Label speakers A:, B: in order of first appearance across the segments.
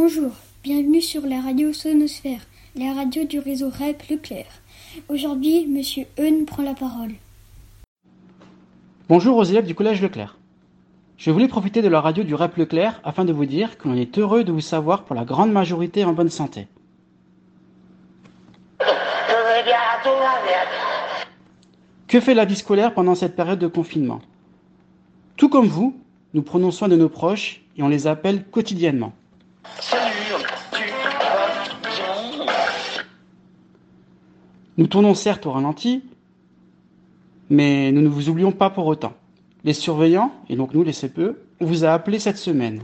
A: Bonjour, bienvenue sur la radio Sonosphère, la radio du réseau REP Leclerc. Aujourd'hui, Monsieur Eun prend la parole.
B: Bonjour aux élèves du collège Leclerc. Je voulais profiter de la radio du REP Leclerc afin de vous dire que l'on est heureux de vous savoir pour la grande majorité en bonne santé. Que fait la vie scolaire pendant cette période de confinement? Tout comme vous, nous prenons soin de nos proches et on les appelle quotidiennement. Nous tournons certes au ralenti, mais nous ne vous oublions pas pour autant. Les surveillants, et donc nous les CPE, on vous a appelé cette semaine.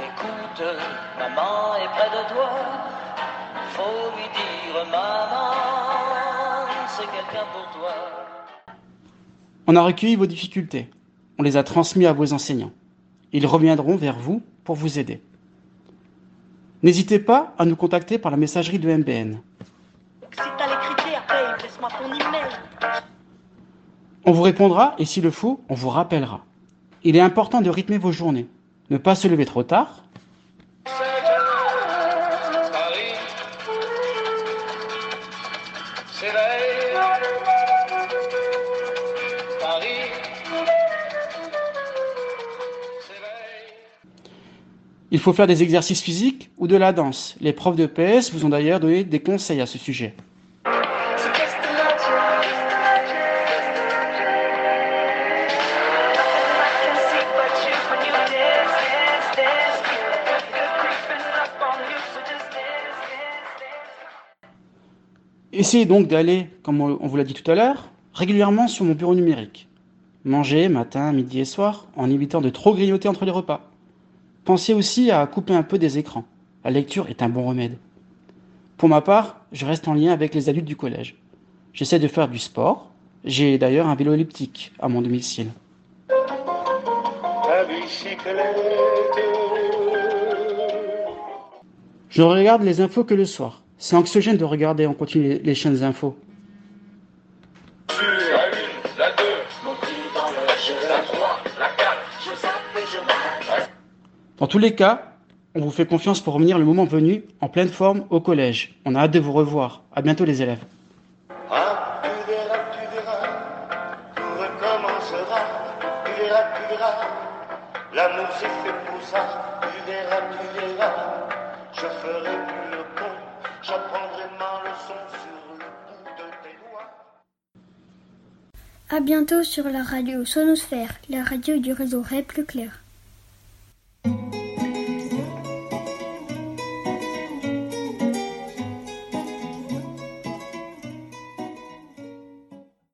C: Écoute, maman est près de toi. Faut lui dire, maman, c'est quelqu'un pour toi.
B: On a recueilli vos difficultés. On les a transmis à vos enseignants. Ils reviendront vers vous pour vous aider. N'hésitez pas à nous contacter par la messagerie de MBN.
D: Si t'as les critères, paye, laisse-moi ton email.
B: On vous répondra et s'il le faut, on vous rappellera. Il est important de rythmer vos journées. Ne pas se lever trop tard. Il faut faire des exercices physiques ou de la danse. Les profs de PS vous ont d'ailleurs donné des conseils à ce sujet. Essayez donc d'aller, comme on vous l'a dit tout à l'heure, régulièrement sur mon bureau numérique. Mangez matin, midi et soir en évitant de trop grignoter entre les repas. Pensez aussi à couper un peu des écrans. La lecture est un bon remède. Pour ma part, je reste en lien avec les adultes du collège. J'essaie de faire du sport. J'ai d'ailleurs un vélo elliptique à mon domicile. Je ne regarde les infos que le soir. C'est anxiogène de regarder en continu les- chaînes infos.
C: La la la.
B: Dans tous les cas, on vous fait confiance pour revenir le moment venu en pleine forme au collège. On a hâte de vous revoir. À bientôt les élèves.
C: Je ferai plus. J'apprendrai ma leçon sur le bout
A: bientôt sur la radio Sonosphère, la radio du réseau REP Leclerc.